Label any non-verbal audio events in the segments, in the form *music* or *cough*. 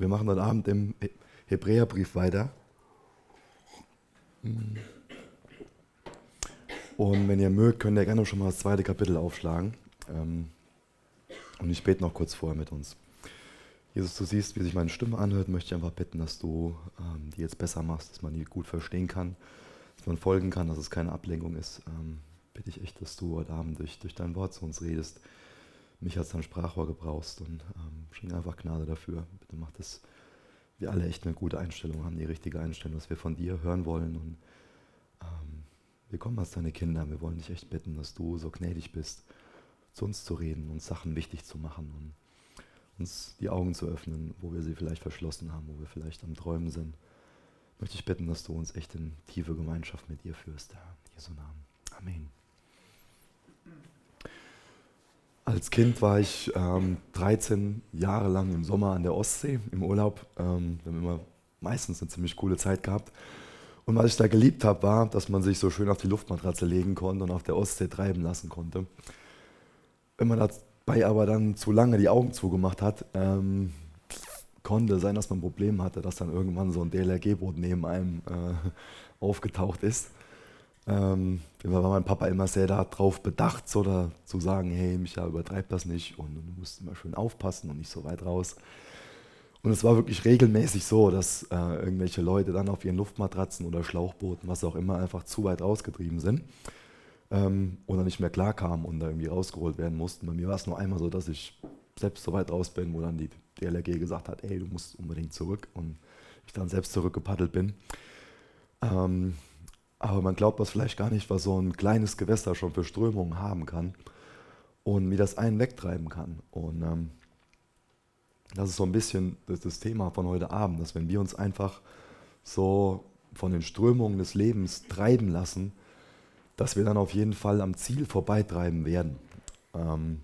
wir machen heute Abend im Hebräerbrief weiter. Und wenn ihr mögt, könnt ihr gerne schon mal das zweite Kapitel aufschlagen. Ähm, und ich bete noch kurz vorher mit uns. Jesus, du siehst, wie sich meine Stimme anhört, möchte ich einfach bitten, dass du ähm, die jetzt besser machst, dass man die gut verstehen kann, dass man folgen kann, dass es keine Ablenkung ist. Ähm, bitte ich echt, dass du heute Abend durch, durch dein Wort zu uns redest, mich als dein Sprachrohr gebrauchst und ähm, schenk einfach Gnade dafür. Bitte mach das, wir alle echt eine gute Einstellung haben, die richtige Einstellung, dass wir von dir hören wollen und ähm, wir kommen als deine Kinder. Wir wollen dich echt bitten, dass du so gnädig bist, zu uns zu reden, uns Sachen wichtig zu machen und uns die Augen zu öffnen, wo wir sie vielleicht verschlossen haben, wo wir vielleicht am Träumen sind. Möchte ich bitten, dass du uns echt in tiefe Gemeinschaft mit dir führst, Herr. Jesu Namen. Amen. Als Kind war ich ähm, 13 Jahre lang im Sommer an der Ostsee im Urlaub. Ähm, wir haben immer meistens eine ziemlich coole Zeit gehabt. Und was ich da geliebt habe, war, dass man sich so schön auf die Luftmatratze legen konnte und auf der Ostsee treiben lassen konnte. Wenn man dabei aber dann zu lange die Augen zugemacht hat, ähm, konnte sein, dass man ein Problem hatte, dass dann irgendwann so ein DLRG-Boot neben einem äh, *laughs* aufgetaucht ist. Ähm, war mein Papa immer sehr darauf bedacht, so da, zu sagen, hey, Micha, übertreib das nicht und, und du musst immer schön aufpassen und nicht so weit raus. Und es war wirklich regelmäßig so, dass äh, irgendwelche Leute dann auf ihren Luftmatratzen oder Schlauchbooten, was auch immer, einfach zu weit rausgetrieben sind ähm, oder nicht mehr klarkamen und da irgendwie rausgeholt werden mussten. Bei mir war es nur einmal so, dass ich selbst so weit raus bin, wo dann die DLRG gesagt hat, ey, du musst unbedingt zurück und ich dann selbst zurückgepaddelt bin. Ähm, aber man glaubt das vielleicht gar nicht, was so ein kleines Gewässer schon für Strömungen haben kann und wie das einen wegtreiben kann. Und ähm, das ist so ein bisschen das, das, Thema von heute Abend, dass wenn wir uns einfach so von den Strömungen des Lebens treiben lassen, dass wir dann auf jeden Fall am Ziel vorbeitreiben werden. Ähm,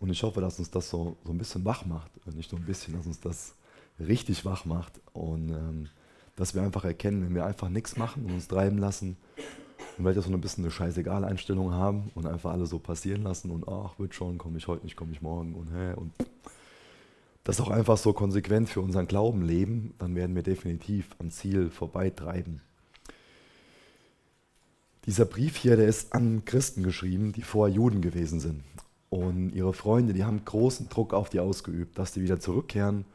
und ich hoffe, dass uns das so, so ein bisschen wach macht. Nicht nur ein bisschen, dass uns das richtig wach macht. Und ähm, dass wir einfach erkennen, wenn wir einfach nichts machen und uns treiben lassen und vielleicht auch so ein bisschen eine scheißegal Einstellung haben und einfach alles so passieren lassen und ach, wird schon, komme ich heute nicht, komme ich morgen und hä und das auch einfach so konsequent für unseren Glauben leben, dann werden wir definitiv am Ziel vorbeitreiben. Dieser Brief hier, der ist an Christen geschrieben, die vorher Juden gewesen sind. Und ihre Freunde, die haben großen Druck auf die ausgeübt, dass sie wieder zurückkehren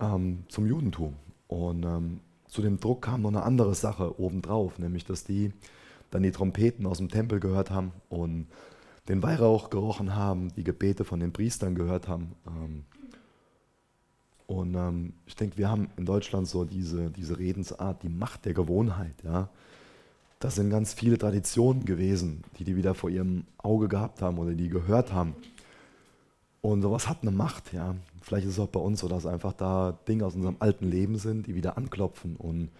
ähm, zum Judentum. Und ähm, zu dem Druck kam noch eine andere Sache obendrauf, nämlich dass die dann die Trompeten aus dem Tempel gehört haben und den Weihrauch gerochen haben, die Gebete von den Priestern gehört haben. Ähm, und ähm, ich denke, wir haben in Deutschland so diese, diese Redensart, die Macht der Gewohnheit. Ja? Das sind ganz viele Traditionen gewesen, die die wieder vor ihrem Auge gehabt haben oder die gehört haben. Und sowas hat eine Macht, ja. Vielleicht ist es auch bei uns so, dass einfach da Dinge aus unserem alten Leben sind, die wieder anklopfen und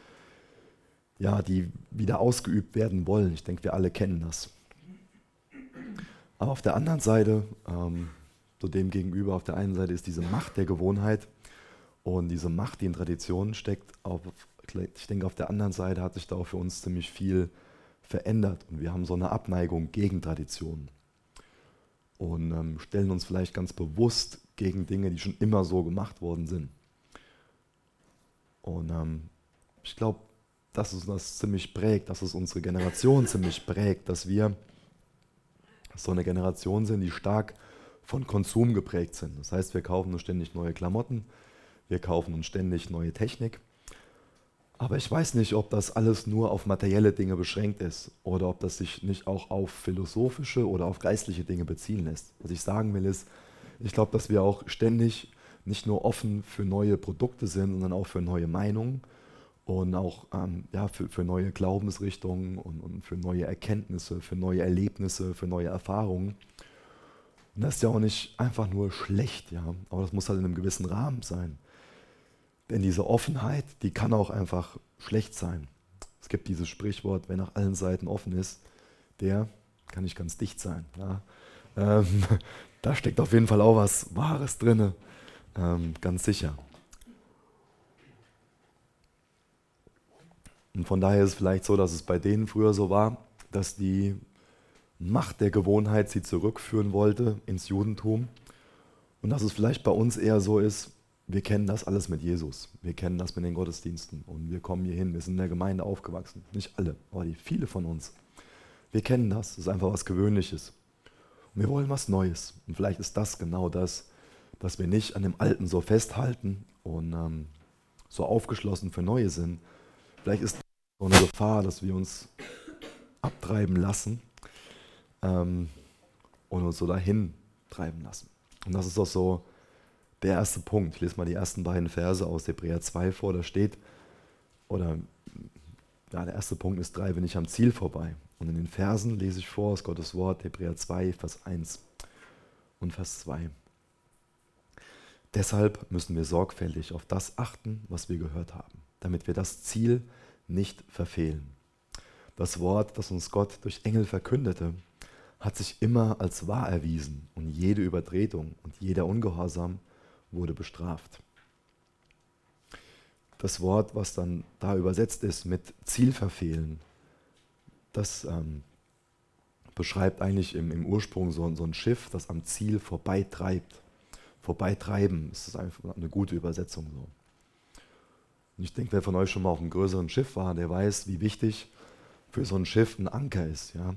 ja, die wieder ausgeübt werden wollen. Ich denke, wir alle kennen das. Aber auf der anderen Seite, ähm, so dem gegenüber, auf der einen Seite ist diese Macht der Gewohnheit und diese Macht, die in Traditionen steckt. Auf, ich denke, auf der anderen Seite hat sich da auch für uns ziemlich viel verändert und wir haben so eine Abneigung gegen Traditionen und ähm, stellen uns vielleicht ganz bewusst gegen Dinge, die schon immer so gemacht worden sind. Und ähm, ich glaube, dass es das ziemlich prägt, dass es unsere Generation ziemlich prägt, dass wir so eine Generation sind, die stark von Konsum geprägt sind. Das heißt, wir kaufen uns ständig neue Klamotten, wir kaufen uns ständig neue Technik aber ich weiß nicht, ob das alles nur auf materielle Dinge beschränkt ist oder ob das sich nicht auch auf philosophische oder auf geistliche Dinge beziehen lässt. Was ich sagen will ist, ich glaube, dass wir auch ständig nicht nur offen für neue Produkte sind, sondern auch für neue Meinungen und auch ähm, ja, für, für neue Glaubensrichtungen und, und für neue Erkenntnisse, für neue Erlebnisse, für neue Erfahrungen. Und das ist ja auch nicht einfach nur schlecht, ja, aber das muss halt in einem gewissen Rahmen sein. Denn diese Offenheit, die kann auch einfach schlecht sein. Es gibt dieses Sprichwort, wer nach allen Seiten offen ist, der kann nicht ganz dicht sein. Ja. Ähm, *laughs* da steckt auf jeden Fall auch was Wahres drin, ähm, ganz sicher. Und von daher ist es vielleicht so, dass es bei denen früher so war, dass die Macht der Gewohnheit sie zurückführen wollte ins Judentum. Und dass es vielleicht bei uns eher so ist, wir kennen das alles mit Jesus. Wir kennen das mit den Gottesdiensten. Und wir kommen hier hin. Wir sind in der Gemeinde aufgewachsen. Nicht alle, aber die viele von uns. Wir kennen das. Das ist einfach was Gewöhnliches. Und wir wollen was Neues. Und vielleicht ist das genau das, dass wir nicht an dem Alten so festhalten und ähm, so aufgeschlossen für Neue sind. Vielleicht ist so eine Gefahr, dass wir uns abtreiben lassen ähm, und uns so dahin treiben lassen. Und das ist auch so der erste Punkt. Ich lese mal die ersten beiden Verse aus Hebräer 2 vor. Da steht, oder ja, der erste Punkt ist, drei bin ich am Ziel vorbei. Und in den Versen lese ich vor aus Gottes Wort, Hebräer 2, Vers 1 und Vers 2. Deshalb müssen wir sorgfältig auf das achten, was wir gehört haben, damit wir das Ziel nicht verfehlen. Das Wort, das uns Gott durch Engel verkündete, hat sich immer als wahr erwiesen und jede Übertretung und jeder Ungehorsam wurde bestraft. Das Wort, was dann da übersetzt ist mit Ziel verfehlen, das ähm, beschreibt eigentlich im, im Ursprung so, so, ein Schiff, das am Ziel vorbeitreibt. Vorbeitreiben ist einfach eine gute Übersetzung so. Und ich denke, wer von euch schon mal auf einem größeren Schiff war, der weiß, wie wichtig für so ein Schiff ein Anker ist. Ja?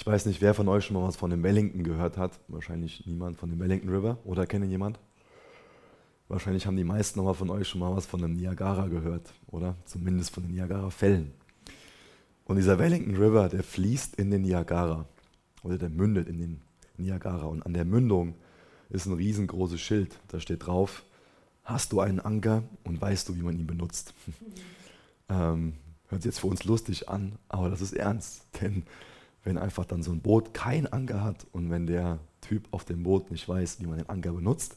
Ich weiß nicht, wer von euch schon mal was von dem Wellington gehört hat. Wahrscheinlich niemand von dem Wellington River. Oder kennt jemand? Wahrscheinlich haben die meisten aber von euch schon mal was von dem Niagara gehört. Oder zumindest von den Niagara-Fällen. Und dieser Wellington River, der fließt in den Niagara. Oder der mündet in den Niagara. Und an der Mündung ist ein riesengroßes Schild. Da steht drauf, hast du einen Anker und weißt du, wie man ihn benutzt. *laughs* ähm, hört sich jetzt für uns lustig an, aber das ist ernst. *laughs* Denn wenn einfach dann so ein Boot kein Anker hat und wenn der Typ auf dem Boot nicht weiß, wie man den Anker benutzt,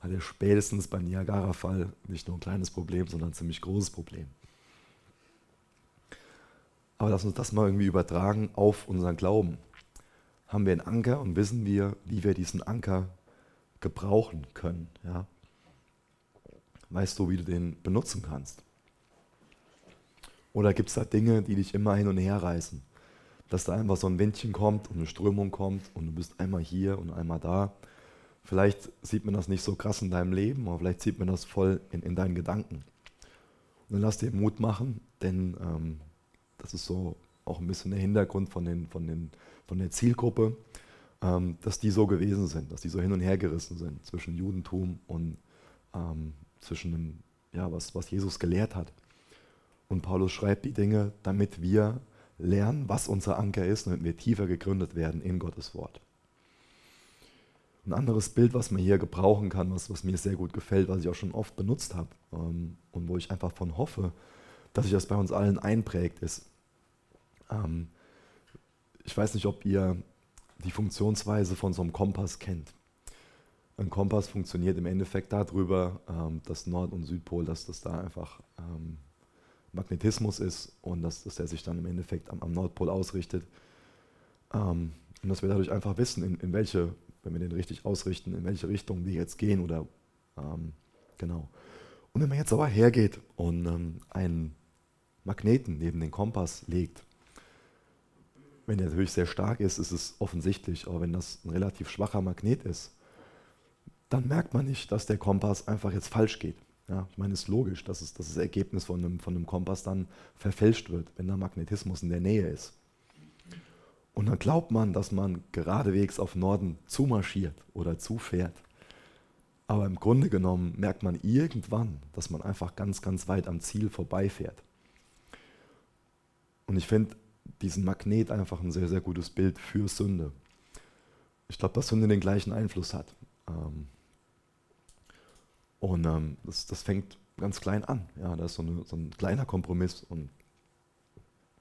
hat er spätestens beim Niagara-Fall nicht nur ein kleines Problem, sondern ein ziemlich großes Problem. Aber lass uns das mal irgendwie übertragen auf unseren Glauben. Haben wir einen Anker und wissen wir, wie wir diesen Anker gebrauchen können? Ja? Weißt du, wie du den benutzen kannst? Oder gibt es da Dinge, die dich immer hin und her reißen? Dass da einfach so ein Windchen kommt und eine Strömung kommt und du bist einmal hier und einmal da. Vielleicht sieht man das nicht so krass in deinem Leben, aber vielleicht sieht man das voll in, in deinen Gedanken. Und dann lass dir Mut machen, denn ähm, das ist so auch ein bisschen der Hintergrund von, den, von, den, von der Zielgruppe, ähm, dass die so gewesen sind, dass die so hin und her gerissen sind zwischen Judentum und ähm, zwischen dem, ja, was, was Jesus gelehrt hat. Und Paulus schreibt die Dinge, damit wir lernen, was unser Anker ist, damit wir tiefer gegründet werden in Gottes Wort. Ein anderes Bild, was man hier gebrauchen kann, was, was mir sehr gut gefällt, was ich auch schon oft benutzt habe ähm, und wo ich einfach von hoffe, dass sich das bei uns allen einprägt, ist, ähm, ich weiß nicht, ob ihr die Funktionsweise von so einem Kompass kennt. Ein Kompass funktioniert im Endeffekt darüber, ähm, dass Nord- und Südpol, dass das da einfach ähm, Magnetismus ist und dass, dass der sich dann im Endeffekt am, am Nordpol ausrichtet. Ähm, und dass wir dadurch einfach wissen, in, in, welche, wenn wir den richtig ausrichten, in welche Richtung wir jetzt gehen oder ähm, genau. Und wenn man jetzt aber hergeht und ähm, einen Magneten neben den Kompass legt, wenn der natürlich sehr stark ist, ist es offensichtlich, aber wenn das ein relativ schwacher Magnet ist, dann merkt man nicht, dass der Kompass einfach jetzt falsch geht. Ja, ich meine, es ist logisch, dass, es, dass das Ergebnis von einem, von einem Kompass dann verfälscht wird, wenn der Magnetismus in der Nähe ist. Und dann glaubt man, dass man geradewegs auf Norden zumarschiert oder zufährt. Aber im Grunde genommen merkt man irgendwann, dass man einfach ganz, ganz weit am Ziel vorbeifährt. Und ich finde diesen Magnet einfach ein sehr, sehr gutes Bild für Sünde. Ich glaube, dass Sünde den gleichen Einfluss hat. Ähm, und ähm, das, das fängt ganz klein an. Ja, da ist so, eine, so ein kleiner Kompromiss und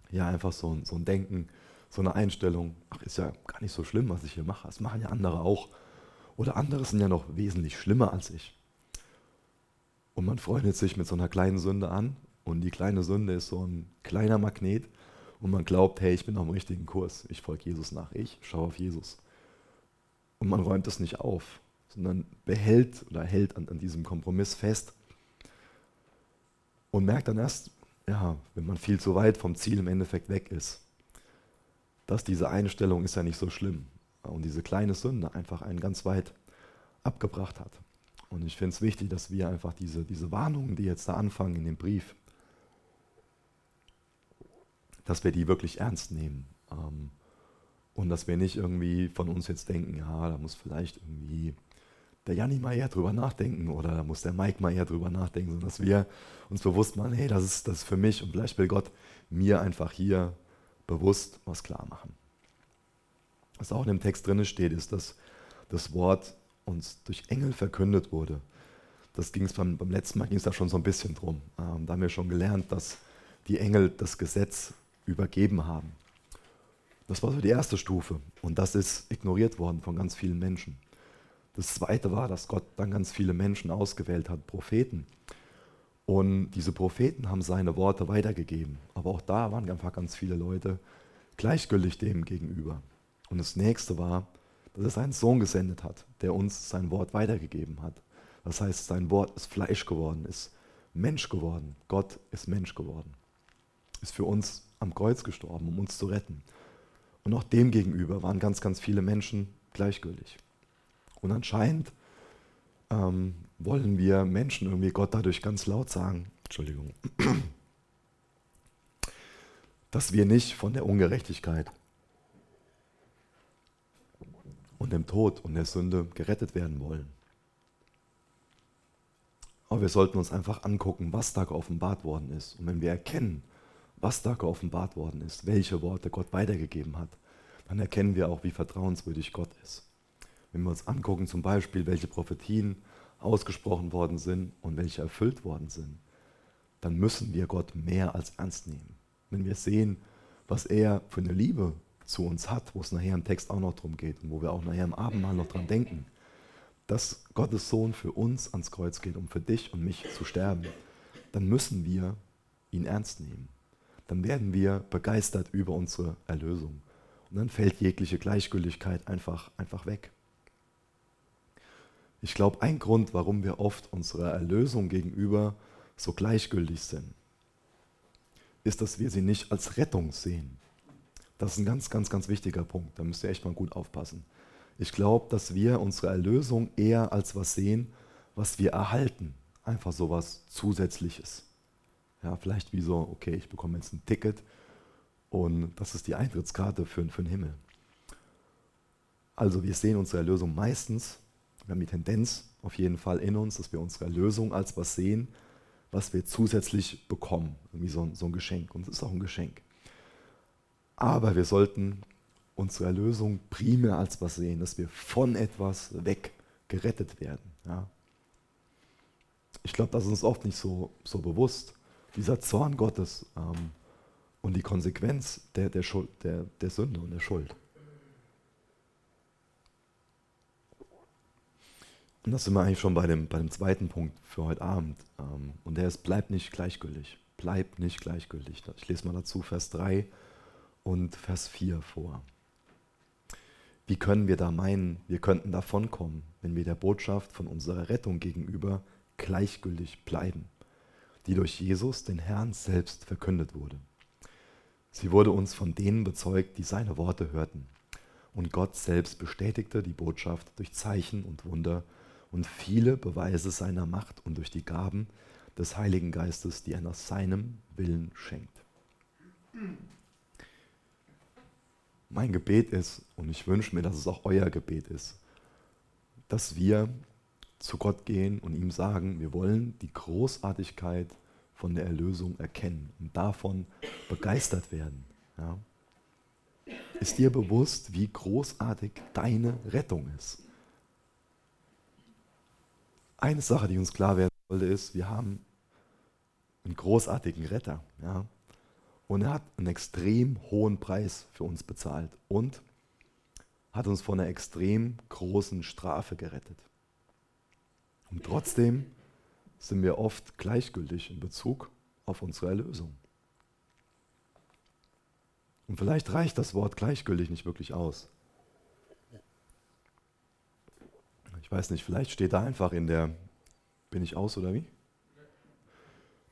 ja, einfach so ein, so ein Denken, so eine Einstellung, ach, ist ja gar nicht so schlimm, was ich hier mache. Das machen ja andere auch. Oder andere sind ja noch wesentlich schlimmer als ich. Und man freundet sich mit so einer kleinen Sünde an und die kleine Sünde ist so ein kleiner Magnet und man glaubt, hey, ich bin auf dem richtigen Kurs. Ich folge Jesus nach. Ich schaue auf Jesus. Und man räumt das nicht auf sondern behält oder hält an, an diesem Kompromiss fest und merkt dann erst, ja, wenn man viel zu weit vom Ziel im Endeffekt weg ist, dass diese Einstellung ist ja nicht so schlimm. und diese kleine Sünde einfach einen ganz weit abgebracht hat. Und ich finde es wichtig, dass wir einfach diese, diese Warnungen, die jetzt da anfangen in dem Brief, dass wir die wirklich ernst nehmen. Ähm, und dass wir nicht irgendwie von uns jetzt denken, ja, da muss vielleicht irgendwie der Janni mal eher drüber nachdenken oder da muss der Mike mal eher drüber nachdenken, sondern dass wir uns bewusst machen, hey, das ist, das ist für mich und vielleicht will Gott mir einfach hier bewusst was klar machen. Was auch in dem Text drin steht, ist, dass das Wort uns durch Engel verkündet wurde. Das ging es beim, beim letzten Mal ging es da schon so ein bisschen drum. Ähm, da haben wir schon gelernt, dass die Engel das Gesetz übergeben haben. Das war so die erste Stufe und das ist ignoriert worden von ganz vielen Menschen. Das zweite war, dass Gott dann ganz viele Menschen ausgewählt hat, Propheten. Und diese Propheten haben seine Worte weitergegeben. Aber auch da waren einfach ganz viele Leute gleichgültig dem gegenüber. Und das nächste war, dass er seinen Sohn gesendet hat, der uns sein Wort weitergegeben hat. Das heißt, sein Wort ist Fleisch geworden, ist Mensch geworden. Gott ist Mensch geworden. Ist für uns am Kreuz gestorben, um uns zu retten. Und auch dem gegenüber waren ganz, ganz viele Menschen gleichgültig. Und anscheinend ähm, wollen wir Menschen irgendwie Gott dadurch ganz laut sagen, Entschuldigung, *clears throat* dass wir nicht von der Ungerechtigkeit und dem Tod und der Sünde gerettet werden wollen. Aber wir sollten uns einfach angucken, was da geoffenbart worden ist. Und wenn wir erkennen, was da geoffenbart worden ist, welche Worte Gott weitergegeben hat, dann erkennen wir auch, wie vertrauenswürdig Gott ist. Wenn wir uns angucken, zum Beispiel, welche Prophetien ausgesprochen worden sind und welche erfüllt worden sind, dann müssen wir Gott mehr als ernst nehmen. Wenn wir sehen, was er für eine Liebe zu uns hat, wo es nachher im Text auch noch drum geht und wo wir auch nachher im Abendmahl noch dran denken, dass Gottes Sohn für uns ans Kreuz geht, um für dich und mich zu sterben, dann müssen wir ihn ernst nehmen dann werden wir begeistert über unsere Erlösung. Und dann fällt jegliche Gleichgültigkeit einfach, einfach weg. Ich glaube, ein Grund, warum wir oft unserer Erlösung gegenüber so gleichgültig sind, ist, dass wir sie nicht als Rettung sehen. Das ist ein ganz, ganz, ganz wichtiger Punkt. Da müsst ihr echt mal gut aufpassen. Ich glaube, dass wir unsere Erlösung eher als was sehen, was wir erhalten. Einfach so was Zusätzliches. Ja, vielleicht wie so, okay, ich bekomme jetzt ein Ticket und das ist die Eintrittskarte für, für den Himmel. Also wir sehen unsere Erlösung meistens, wir haben die Tendenz auf jeden Fall in uns, dass wir unsere Erlösung als was sehen, was wir zusätzlich bekommen. Irgendwie so, so ein Geschenk. Und es ist auch ein Geschenk. Aber wir sollten unsere Erlösung primär als was sehen, dass wir von etwas weg gerettet werden. Ja. Ich glaube, das ist uns oft nicht so, so bewusst dieser Zorn Gottes ähm, und die Konsequenz der, der, Schuld, der, der Sünde und der Schuld. Und das sind wir eigentlich schon bei dem, bei dem zweiten Punkt für heute Abend. Ähm, und der ist, bleib nicht gleichgültig. Bleib nicht gleichgültig. Ich lese mal dazu Vers 3 und Vers 4 vor. Wie können wir da meinen, wir könnten davonkommen, wenn wir der Botschaft von unserer Rettung gegenüber gleichgültig bleiben? die durch Jesus, den Herrn selbst, verkündet wurde. Sie wurde uns von denen bezeugt, die seine Worte hörten. Und Gott selbst bestätigte die Botschaft durch Zeichen und Wunder und viele Beweise seiner Macht und durch die Gaben des Heiligen Geistes, die er nach seinem Willen schenkt. Mein Gebet ist, und ich wünsche mir, dass es auch euer Gebet ist, dass wir zu Gott gehen und ihm sagen, wir wollen die Großartigkeit von der Erlösung erkennen und davon begeistert werden. Ja. Ist dir bewusst, wie großartig deine Rettung ist? Eine Sache, die uns klar werden sollte, ist, wir haben einen großartigen Retter. Ja. Und er hat einen extrem hohen Preis für uns bezahlt und hat uns von einer extrem großen Strafe gerettet. Und trotzdem sind wir oft gleichgültig in Bezug auf unsere Erlösung. Und vielleicht reicht das Wort gleichgültig nicht wirklich aus. Ich weiß nicht, vielleicht steht da einfach in der, bin ich aus oder wie?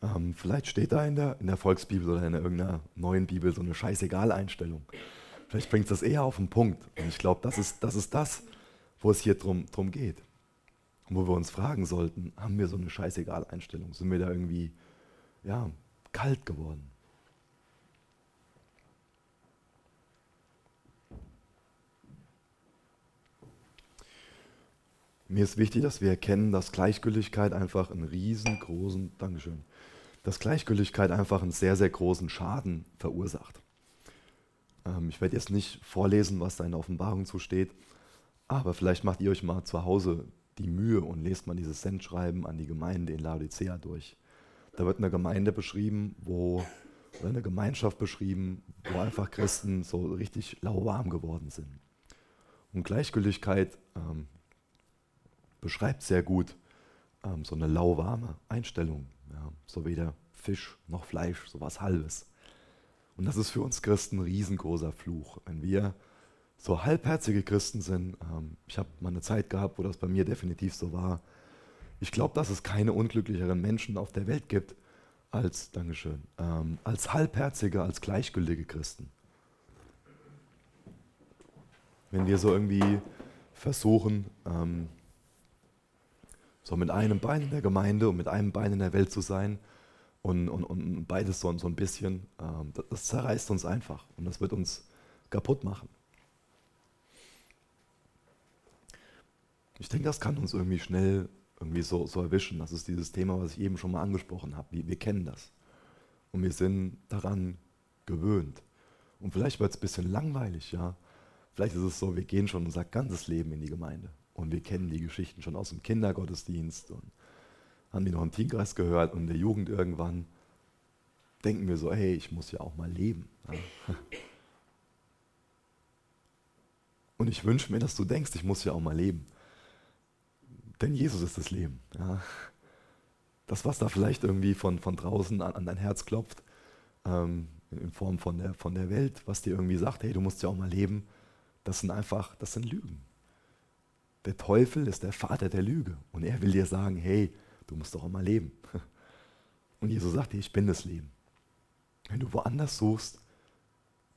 Ähm, vielleicht steht da in der, in der Volksbibel oder in irgendeiner neuen Bibel so eine Scheißegal-Einstellung. Vielleicht bringt es das eher auf den Punkt. Und ich glaube, das ist, das ist das, wo es hier drum, drum geht. Und wo wir uns fragen sollten, haben wir so eine scheißegal Einstellung? Sind wir da irgendwie, ja, kalt geworden? Mir ist wichtig, dass wir erkennen, dass Gleichgültigkeit einfach einen riesengroßen, Dankeschön, dass Gleichgültigkeit einfach einen sehr, sehr großen Schaden verursacht. Ähm, ich werde jetzt nicht vorlesen, was da in der Offenbarung zusteht, aber vielleicht macht ihr euch mal zu Hause die Mühe und lest mal dieses Sendschreiben an die Gemeinde in Laodicea durch. Da wird eine Gemeinde beschrieben, wo, oder eine Gemeinschaft beschrieben, wo einfach Christen so richtig lauwarm geworden sind. Und Gleichgültigkeit ähm, beschreibt sehr gut ähm, so eine lauwarme Einstellung. Ja, so weder Fisch noch Fleisch, so was Halbes. Und das ist für uns Christen ein riesengroßer Fluch. Wenn wir so halbherzige Christen sind, ähm, ich habe mal eine Zeit gehabt, wo das bei mir definitiv so war. Ich glaube, dass es keine unglücklicheren Menschen auf der Welt gibt als, Dankeschön, ähm, als halbherzige, als gleichgültige Christen. Wenn wir so irgendwie versuchen, ähm, so mit einem Bein in der Gemeinde und mit einem Bein in der Welt zu sein und, und, und beides so, so ein bisschen, ähm, das, das zerreißt uns einfach und das wird uns kaputt machen. Ich denke, das kann uns irgendwie schnell irgendwie so, so erwischen. Das ist dieses Thema, was ich eben schon mal angesprochen habe. Wir, wir kennen das. Und wir sind daran gewöhnt. Und vielleicht wird es ein bisschen langweilig, ja. Vielleicht ist es so, wir gehen schon unser ganzes Leben in die Gemeinde. Und wir kennen die Geschichten schon aus dem Kindergottesdienst und haben die noch im Teamkreis gehört und in der Jugend irgendwann denken wir so, hey, ich muss ja auch mal leben. *laughs* Und ich wünsche mir, dass du denkst, ich muss ja auch mal leben. Denn Jesus ist das Leben. Das, was da vielleicht irgendwie von, von draußen an, an dein Herz klopft, ähm, in Form von der, von der Welt, was dir irgendwie sagt, hey, du musst ja auch mal leben, das sind einfach, das sind Lügen. Der Teufel ist der Vater der Lüge und er will dir sagen, hey, du musst doch auch mal leben. *laughs* Und Jesus sagt dir, ich bin das Leben. Wenn du woanders suchst,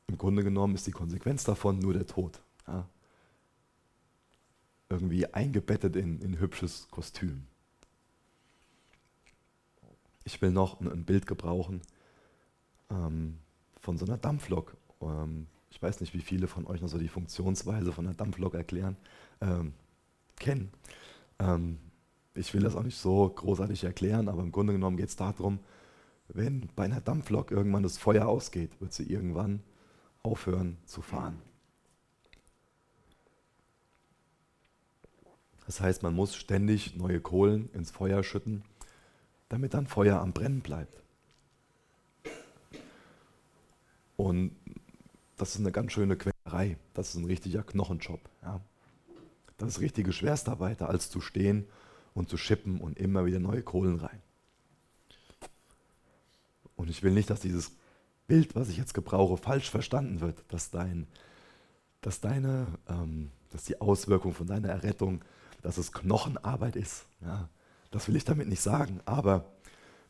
im Grunde genommen ist die Konsequenz davon nur der Tod. Ja? Irgendwie eingebettet in, ein hübsches Kostüm. Ich will noch ein, ein Bild gebrauchen ähm, von so einer Dampflok. Ähm, ich weiß nicht, wie viele von euch noch so die Funktionsweise von einer Dampflok erklären. Ähm, kennen. Ähm, ich will das auch nicht so großartig erklären, aber im Grunde genommen geht es darum, wenn bei einer Dampflok irgendwann das Feuer ausgeht, wird sie irgendwann aufhören zu fahren. Das heißt, man muss ständig neue Kohlen ins Feuer schütten, damit dann Feuer am Brennen bleibt. Und das ist eine ganz schöne Quälerei. Das ist ein richtiger Knochenjob. Ja. Das ist richtige Schwerstarbeiter, als zu stehen und zu schippen und immer wieder neue Kohlen rein. Und ich will nicht, dass dieses Bild, was ich jetzt gebrauche, falsch verstanden wird, dass, dein, dass, deine, ähm, dass die Auswirkung von deiner Errettung, dass es Knochenarbeit ist. Ja, das will ich damit nicht sagen. Aber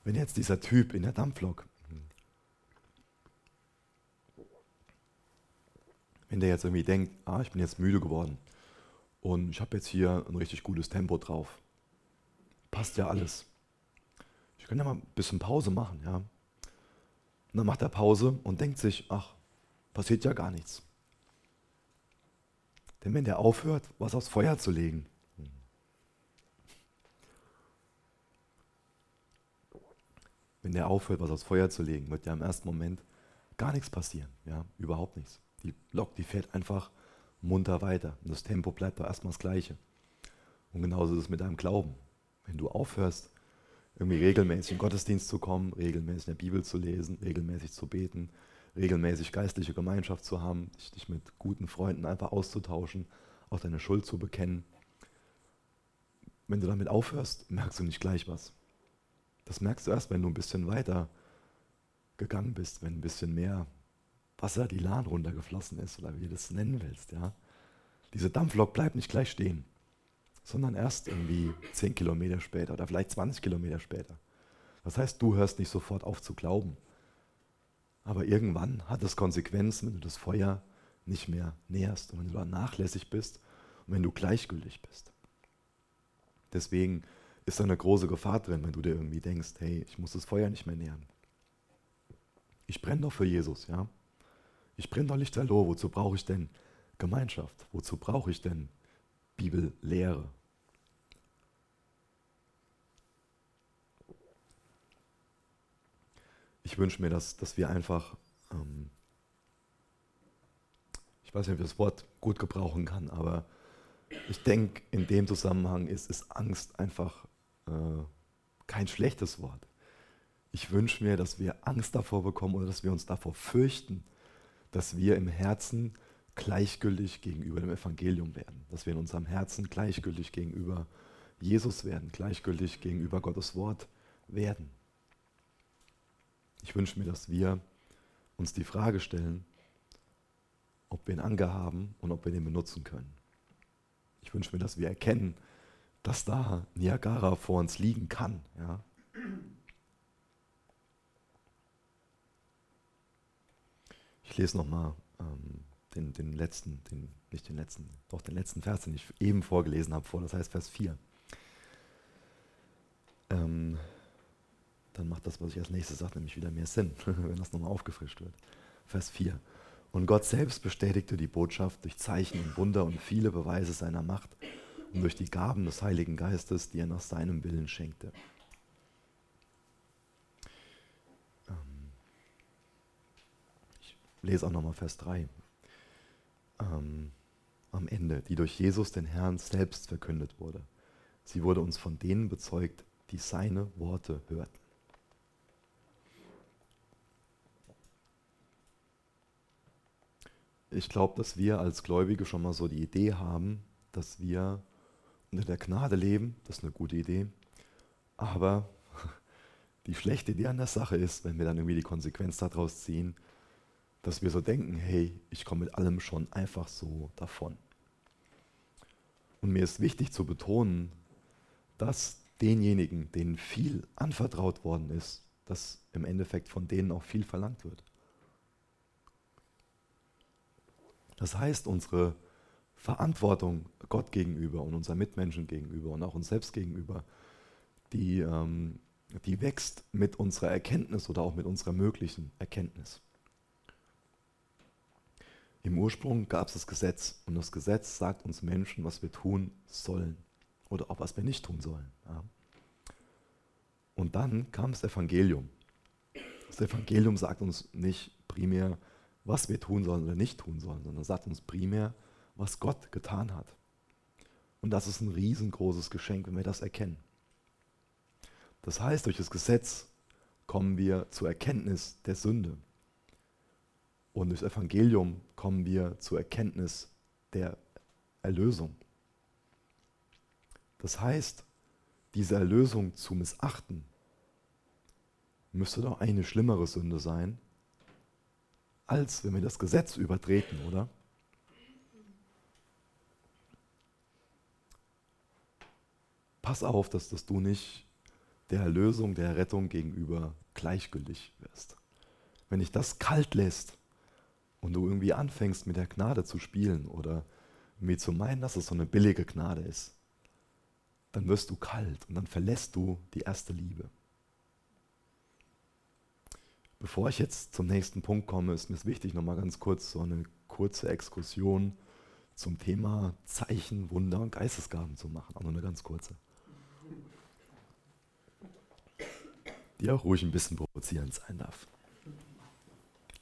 wenn jetzt dieser Typ in der Dampflok, wenn der jetzt irgendwie denkt, ah, ich bin jetzt müde geworden, und ich habe jetzt hier ein richtig gutes Tempo drauf. Passt ja alles. Ich kann ja mal ein bisschen Pause machen, ja. Und dann macht er Pause und denkt sich, ach, passiert ja gar nichts. Denn wenn der aufhört, was aufs Feuer zu legen, wenn der aufhört, was aufs Feuer zu legen, wird ja im ersten Moment gar nichts passieren. Ja, überhaupt nichts. Die Lok, die fährt einfach munter weiter. Und das Tempo bleibt doch erstmal das gleiche. Und genauso ist es mit deinem Glauben. Wenn du aufhörst, irgendwie regelmäßig in Gottesdienst zu kommen, regelmäßig in der Bibel zu lesen, regelmäßig zu beten, regelmäßig geistliche Gemeinschaft zu haben, dich mit guten Freunden einfach auszutauschen, auch deine Schuld zu bekennen. Wenn du damit aufhörst, merkst du nicht gleich was. Das merkst du erst, wenn du ein bisschen weiter gegangen bist, wenn ein bisschen mehr Wasser die Lahn runtergeflossen ist oder wie du das nennen willst. Ja? Diese Dampflok bleibt nicht gleich stehen, sondern erst irgendwie 10 Kilometer später oder vielleicht 20 Kilometer später. Das heißt, du hörst nicht sofort auf zu glauben. Aber irgendwann hat es Konsequenzen, wenn du das Feuer nicht mehr näherst und wenn du nachlässig bist und wenn du gleichgültig bist. Deswegen ist da eine große Gefahr drin, wenn du dir irgendwie denkst, hey, ich muss das Feuer nicht mehr nähern. Ich brenne doch für Jesus, ja. Ich brenne doch lichterloh. Wozu brauche ich denn Gemeinschaft? Wozu brauche ich denn Bibellehre? Ich wünsche mir, dass, dass wir einfach, ähm, ich weiß nicht, ob ich das Wort gut gebrauchen kann, aber ich denke, in dem Zusammenhang ist, ist Angst einfach äh, kein schlechtes Wort. Ich wünsche mir, dass wir Angst davor bekommen oder dass wir uns davor fürchten, dass wir im Herzen gleichgültig gegenüber dem Evangelium werden, dass wir in unserem Herzen gleichgültig gegenüber Jesus werden, gleichgültig gegenüber Gottes Wort werden. Ich wünsche mir, dass wir uns die Frage stellen, ob wir einen Anker haben und ob wir den benutzen können. Ich wünsche mir, dass wir erkennen, dass da Niagara vor uns liegen kann. Ja? Ich lese nochmal ähm, den, den letzten, den, nicht den letzten, doch den letzten Vers, den ich eben vorgelesen habe, vor, das heißt Vers 4. Ähm, dann macht das, was ich als nächstes sage, nämlich wieder mehr Sinn, *laughs* wenn das nochmal aufgefrischt wird. Vers 4. Und Gott selbst bestätigte die Botschaft durch Zeichen und Wunder und viele Beweise seiner Macht und durch die Gaben des Heiligen Geistes, die er nach seinem Willen schenkte. Lese auch nochmal Vers 3. Ähm, am Ende, die durch Jesus den Herrn selbst verkündet wurde. Sie wurde uns von denen bezeugt, die seine Worte hörten. Ich glaube, dass wir als Gläubige schon mal so die Idee haben, dass wir unter der Gnade leben. Das ist eine gute Idee. Aber *laughs* die schlechte Idee an der Sache ist, wenn wir dann irgendwie die Konsequenz daraus ziehen, dass wir so denken, hey, ich komme mit allem schon einfach so davon. Und mir ist wichtig zu betonen, dass denjenigen, denen viel anvertraut worden ist, dass im Endeffekt von denen auch viel verlangt wird. Das heißt, unsere Verantwortung Gott gegenüber und unseren Mitmenschen gegenüber und auch uns selbst gegenüber, die, ähm, die wächst mit unserer Erkenntnis oder auch mit unserer möglichen Erkenntnis. Im Ursprung gab es das Gesetz und das Gesetz sagt uns Menschen, was wir tun sollen oder auch was wir nicht tun sollen. Ja. Und dann kam das Evangelium. Das Evangelium sagt uns nicht primär, was wir tun sollen oder nicht tun sollen, sondern sagt uns primär, was Gott getan hat. Und das ist ein riesengroßes Geschenk, wenn wir das erkennen. Das heißt, durch das Gesetz kommen wir zur Erkenntnis der Sünde. Und durchs Evangelium kommen wir zur Erkenntnis der Erlösung. Das heißt, diese Erlösung zu missachten, müsste doch eine schlimmere Sünde sein, als wenn wir das Gesetz übertreten, oder? Pass auf, dass, dass du nicht der Erlösung, der Rettung gegenüber gleichgültig wirst. Wenn dich das kalt lässt, und du irgendwie anfängst mit der Gnade zu spielen oder mir zu meinen, dass es so eine billige Gnade ist, dann wirst du kalt und dann verlässt du die erste Liebe. Bevor ich jetzt zum nächsten Punkt komme, ist mir wichtig, nochmal ganz kurz so eine kurze Exkursion zum Thema Zeichen, Wunder und Geistesgaben zu machen. Auch nur eine ganz kurze. Die auch ruhig ein bisschen provozierend sein darf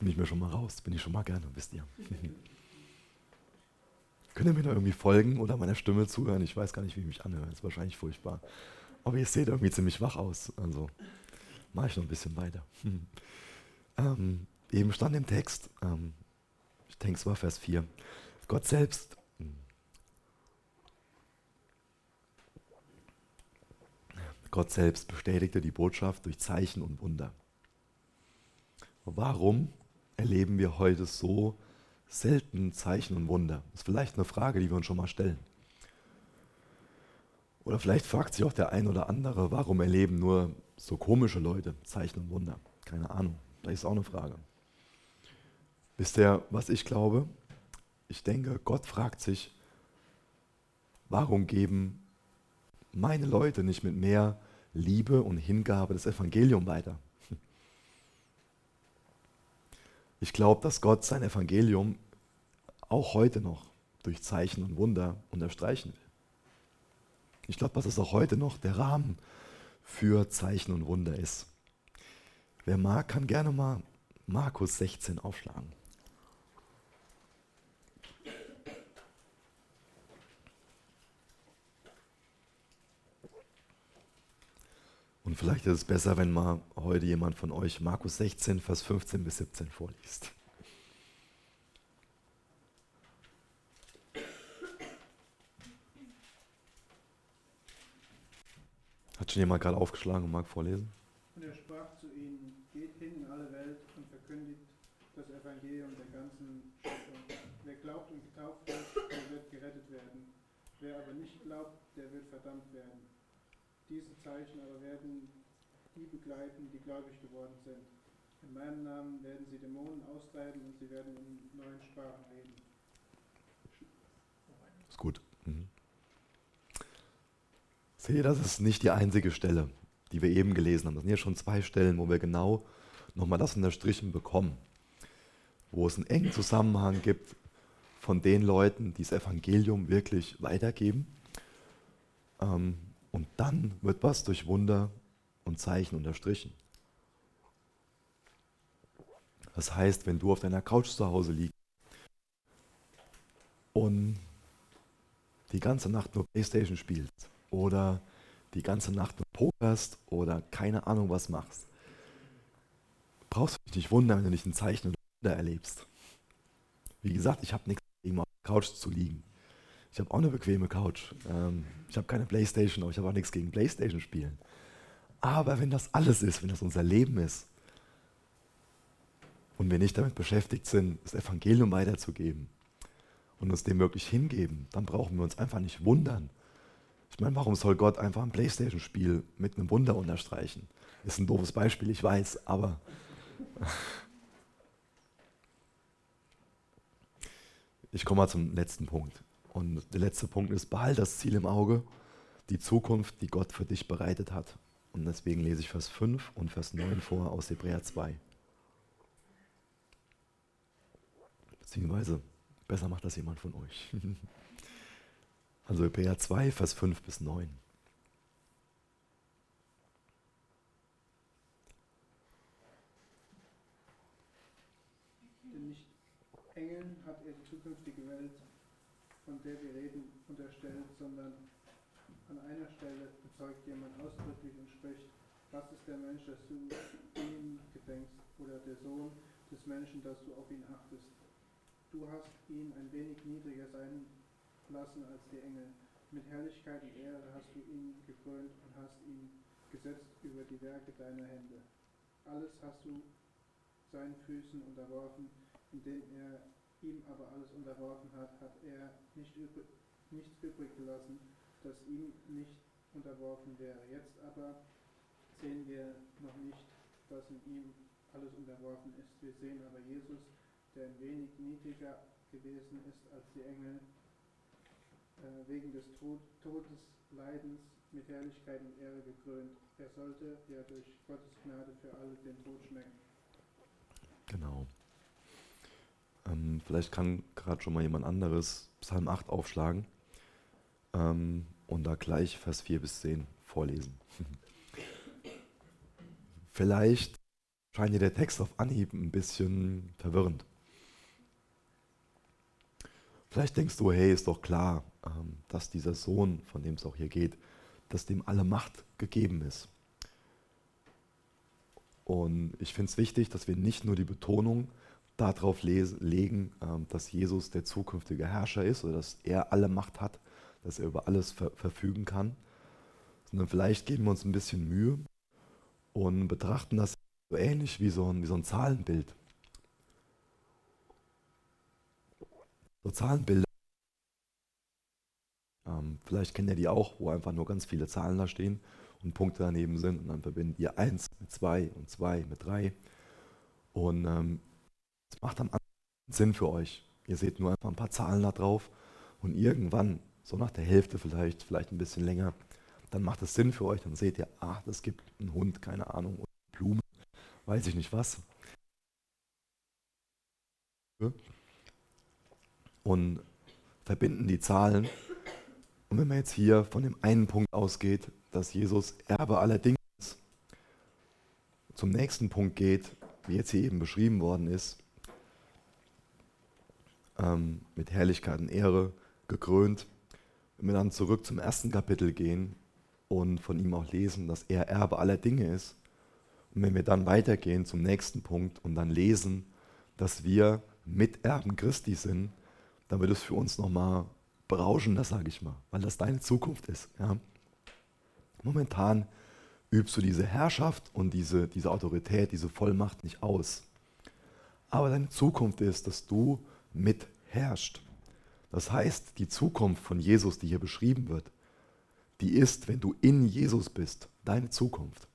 bin ich mir schon mal raus, bin ich schon mal gerne, wisst ihr. *laughs* Könnt ihr mir da irgendwie folgen oder meiner Stimme zuhören? Ich weiß gar nicht, wie ich mich anhöre. Das ist wahrscheinlich furchtbar. Aber ihr seht irgendwie ziemlich wach aus. Also mache ich noch ein bisschen weiter. *laughs* Ähm, eben stand im Text, ähm, ich denke es war Vers 4, Gott selbst Gott selbst bestätigte die Botschaft durch Zeichen und Wunder. Warum erleben wir heute so selten Zeichen und Wunder? Das ist vielleicht eine Frage, die wir uns schon mal stellen. Oder vielleicht fragt sich auch der ein oder andere, warum erleben nur so komische Leute Zeichen und Wunder? Keine Ahnung, das ist auch eine Frage. Wisst ihr, was ich glaube? ich denke, Gott fragt sich, warum geben meine Leute nicht mit mehr Liebe und Hingabe das Evangelium weiter? Ich glaube, dass Gott sein Evangelium auch heute noch durch Zeichen und Wunder unterstreichen will. Ich glaube, dass es auch heute noch der Rahmen für Zeichen und Wunder ist. Wer mag, kann gerne mal Markus 16 aufschlagen. Und vielleicht ist es besser, wenn mal heute jemand von euch Markus 16, Vers 15 bis 17 vorliest. Hat schon jemand gerade aufgeschlagen und mag vorlesen? Und er sprach zu ihnen, geht hin in alle Welt und verkündigt das Evangelium der ganzen Schöpfung. Wer glaubt und getauft wird, der wird gerettet werden. Wer aber nicht glaubt, der wird verdammt werden. Diese Zeichen aber werden die begleiten, die gläubig geworden sind. In meinem Namen werden sie Dämonen austreiben und sie werden in neuen Sprachen reden. Ist gut. Mhm. Ihr, das ist nicht die einzige Stelle, die wir eben gelesen haben. Das sind ja schon zwei Stellen, wo wir genau nochmal das unterstrichen bekommen. Wo es einen engen Zusammenhang gibt von den Leuten, die das Evangelium wirklich weitergeben. Ähm, und dann wird was durch Wunder und Zeichen unterstrichen. Das heißt, wenn du auf deiner Couch zu Hause liegst und die ganze Nacht nur Playstation spielst oder die ganze Nacht nur pokerst oder keine Ahnung was machst, brauchst du dich nicht wundern, wenn du nicht ein Zeichen oder Wunder erlebst. Wie gesagt, ich habe nichts gegen auf der Couch zu liegen. Ich habe auch eine bequeme Couch. Ähm, ich habe keine Playstation, aber ich habe auch nichts gegen Playstation spielen. Aber wenn das alles ist, wenn das unser Leben ist und wir nicht damit beschäftigt sind, das Evangelium weiterzugeben und uns dem wirklich hingeben, dann brauchen wir uns einfach nicht wundern. Ich meine, warum soll Gott einfach ein Playstation-Spiel mit einem Wunder unterstreichen? Ist ein doofes Beispiel, ich weiß, aber *laughs* ich komme mal zum letzten Punkt. Und der letzte Punkt ist, behalte das Ziel im Auge, die Zukunft, die Gott für dich bereitet hat. Und deswegen lese ich Vers 5 und Vers 9 vor aus Hebräer 2. Beziehungsweise, besser macht das jemand von euch. *laughs* Also Hebräer 2, Vers 5 bis 9. Denn nicht Engeln hat er die zukünftige Welt von der wir reden, unterstellt, sondern an einer Stelle bezeugt jemand ausdrücklich und spricht, was ist der Mensch, dass du ihm gedenkst, oder der Sohn des Menschen, dass du auf ihn achtest. Du hast ihn ein wenig niedriger sein lassen als die Engel. Mit Herrlichkeit und Ehre hast du ihn gekrönt und hast ihn gesetzt über die Werke deiner Hände. Alles hast du seinen Füßen unterworfen, indem er ihm aber alles unterworfen hat, hat er nicht übrig, nichts übrig gelassen, das ihm nicht unterworfen wäre. Jetzt aber sehen wir noch nicht, dass in ihm alles unterworfen ist. Wir sehen aber Jesus, der ein wenig niedriger gewesen ist als die Engel, äh, wegen des Tod, Todes, Leidens mit Herrlichkeit und Ehre gekrönt. Er sollte ja durch Gottes Gnade für alle den Tod schmecken. Genau. Ähm, vielleicht kann gerade schon mal jemand anderes Psalm 8 aufschlagen ähm, und da gleich Vers 4 bis 10 vorlesen. *laughs* vielleicht scheint dir der Text auf Anhieb ein bisschen verwirrend. Vielleicht denkst du, hey, ist doch klar, ähm, dass dieser Sohn, von dem es auch hier geht, dass dem alle Macht gegeben ist. Und ich finde es wichtig, dass wir nicht nur die Betonung darauf legen, ähm, dass Jesus der zukünftige Herrscher ist oder dass er alle Macht hat, dass er über alles ver verfügen kann, sondern vielleicht geben wir uns ein bisschen Mühe und betrachten das so ähnlich wie so ein, wie so ein Zahlenbild. So Zahlenbilder. Ähm, vielleicht kennt ihr die auch, wo einfach nur ganz viele Zahlen da stehen und Punkte daneben sind und dann verbindet ihr 1 mit 2 und 2 mit 3. Und ähm, es macht am Anfang Sinn für euch. Ihr seht nur einfach ein paar Zahlen da drauf und irgendwann, so nach der Hälfte vielleicht, vielleicht ein bisschen länger, dann macht es Sinn für euch. Dann seht ihr, ah, das gibt einen Hund, keine Ahnung, und Blumen, weiß ich nicht was. Und verbinden die Zahlen. Und wenn man jetzt hier von dem einen Punkt ausgeht, dass Jesus Erbe aller Dinge ist, zum nächsten Punkt geht, wie jetzt hier eben beschrieben worden ist, ähm, mit Herrlichkeit und Ehre gekrönt, wenn wir dann zurück zum ersten Kapitel gehen und von ihm auch lesen, dass er Erbe aller Dinge ist, und wenn wir dann weitergehen zum nächsten Punkt und dann lesen, dass wir Miterben Christi sind, dann wird es für uns nochmal berauschender, sage ich mal, weil das deine Zukunft ist. Ja? Momentan übst du diese Herrschaft und diese, diese Autorität, diese Vollmacht nicht aus. Aber deine Zukunft ist, dass du mitherrschst. Das heißt, die Zukunft von Jesus, die hier beschrieben wird, die ist, wenn du in Jesus bist, deine Zukunft.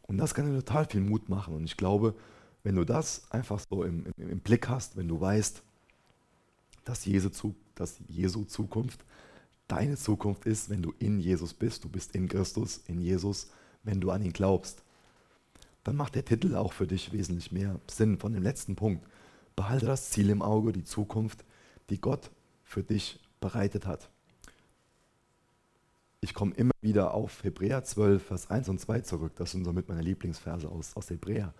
Und das kann dir total viel Mut machen. Und ich glaube, wenn du das einfach so im, im, im Blick hast, wenn du weißt, dass Jesu, dass Jesu Zukunft deine Zukunft ist, wenn du in Jesus bist, du bist in Christus, in Jesus, wenn du an ihn glaubst, dann macht der Titel auch für dich wesentlich mehr Sinn von dem letzten Punkt. Behalte das Ziel im Auge, die Zukunft, die Gott für dich bereitet hat. Ich komme immer wieder auf Hebräer 12, Vers 1 und 2 zurück. Das sind somit meine Lieblingsverse aus, aus Hebräer.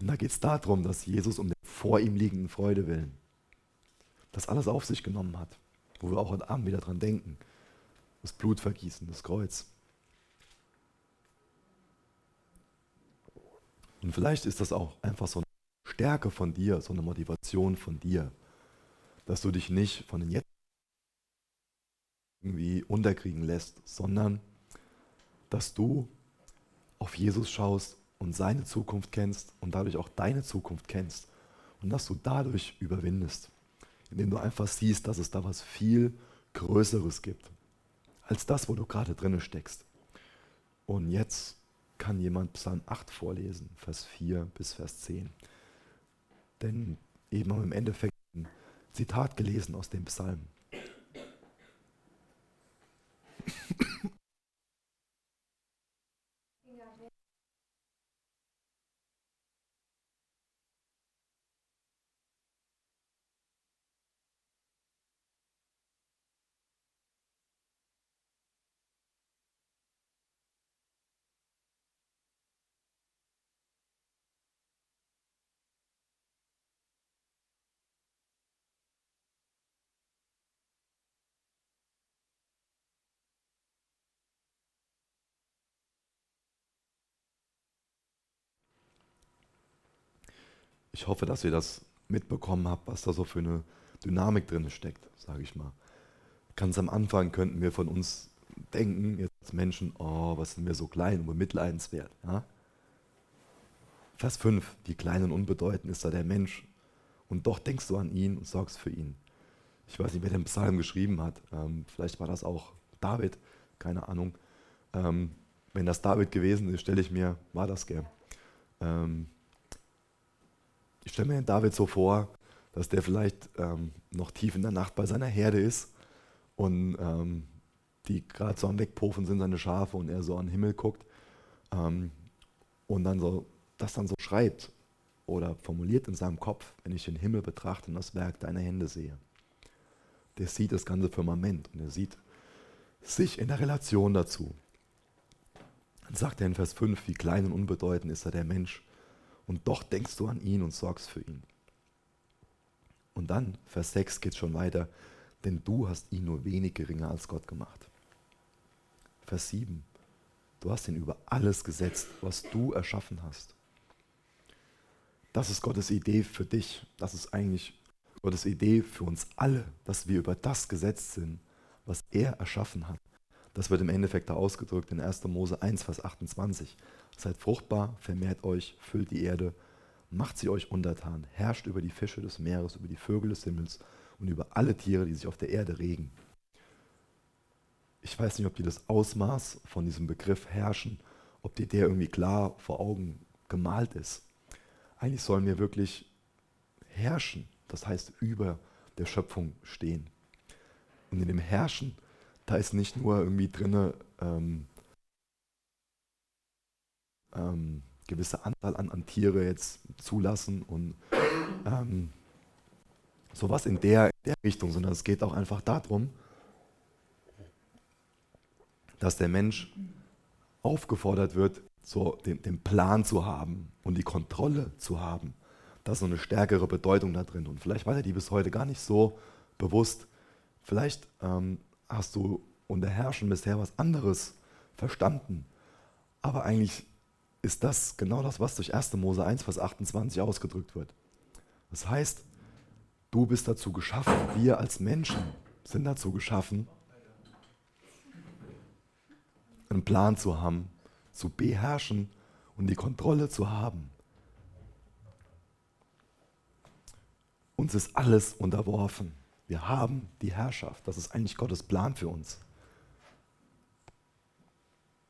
Und da geht es darum, dass Jesus um den vor ihm liegenden Freude willen das alles auf sich genommen hat, wo wir auch heute Abend wieder dran denken. Das Blutvergießen, das Kreuz. Und vielleicht ist das auch einfach so eine Stärke von dir, so eine Motivation von dir, dass du dich nicht von den Jetzt irgendwie unterkriegen lässt, sondern dass du auf Jesus schaust und seine Zukunft kennst und dadurch auch deine Zukunft kennst und dass du dadurch überwindest indem du einfach siehst, dass es da was viel Größeres gibt, als das, wo du gerade drin steckst. Und jetzt kann jemand Psalm 8 vorlesen, Vers 4 bis Vers 10. Denn eben im Endeffekt Zitat gelesen aus dem Psalm. Ich hoffe, dass ihr das mitbekommen habt, was da so für eine Dynamik drin steckt, sage ich mal. Ganz am Anfang könnten wir von uns denken, jetzt als Menschen, oh, was sind wir so klein und bemitleidenswert. Ja? Vers 5, wie klein und unbedeutend ist da der Mensch. Und doch denkst du an ihn und sorgst für ihn. Ich weiß nicht, wer den Psalm geschrieben hat. Ähm, vielleicht war das auch David, keine Ahnung. Ähm, wenn das David gewesen ist, stelle ich mir, war das gern. Ähm, ich stelle mir den David so vor, dass der vielleicht ähm, noch tief in der Nacht bei seiner Herde ist und ähm, die gerade so am Wegpofen sind, seine Schafe, und er so an den Himmel guckt ähm, und dann so, das dann so schreibt oder formuliert in seinem Kopf, wenn ich den Himmel betrachte und das Werk deiner Hände sehe. Der sieht das ganze Firmament und er sieht sich in der Relation dazu. Dann sagt er in Vers 5, wie klein und unbedeutend ist er der Mensch, und doch denkst du an ihn und sorgst für ihn. Und dann, Vers 6 geht schon weiter, denn du hast ihn nur wenig geringer als Gott gemacht. Vers 7, du hast ihn über alles gesetzt, was du erschaffen hast. Das ist Gottes Idee für dich. Das ist eigentlich Gottes Idee für uns alle, dass wir über das gesetzt sind, was er erschaffen hat. Das wird im Endeffekt da ausgedrückt in 1. Mose 1, Vers 28. Seid fruchtbar, vermehrt euch, füllt die Erde, macht sie euch untertan, herrscht über die Fische des Meeres, über die Vögel des Himmels und über alle Tiere, die sich auf der Erde regen. Ich weiß nicht, ob dir das Ausmaß von diesem Begriff herrschen, ob dir der irgendwie klar vor Augen gemalt ist. Eigentlich sollen wir wirklich herrschen, das heißt über der Schöpfung stehen. Und in dem Herrschen, da ist nicht nur irgendwie drinne ähm, ähm, gewisse Anzahl an, an, Tiere jetzt zulassen und ähm, sowas in der, in der Richtung, sondern es geht auch einfach darum, dass der Mensch aufgefordert wird, so den, den, Plan zu haben und die Kontrolle zu haben. Da ist so eine stärkere Bedeutung da drin. Und vielleicht war dir die bis heute gar nicht so bewusst. Vielleicht ähm, hast du unter Herrschen bisher was anderes verstanden. Aber eigentlich ist das genau das, was durch 1. Mose 1, Vers 28 ausgedrückt wird. Das heißt, du bist dazu geschaffen, wir als Menschen sind dazu geschaffen, einen Plan zu haben, zu beherrschen und die Kontrolle zu haben. Uns ist alles unterworfen. Wir haben die Herrschaft. Das ist eigentlich Gottes Plan für uns.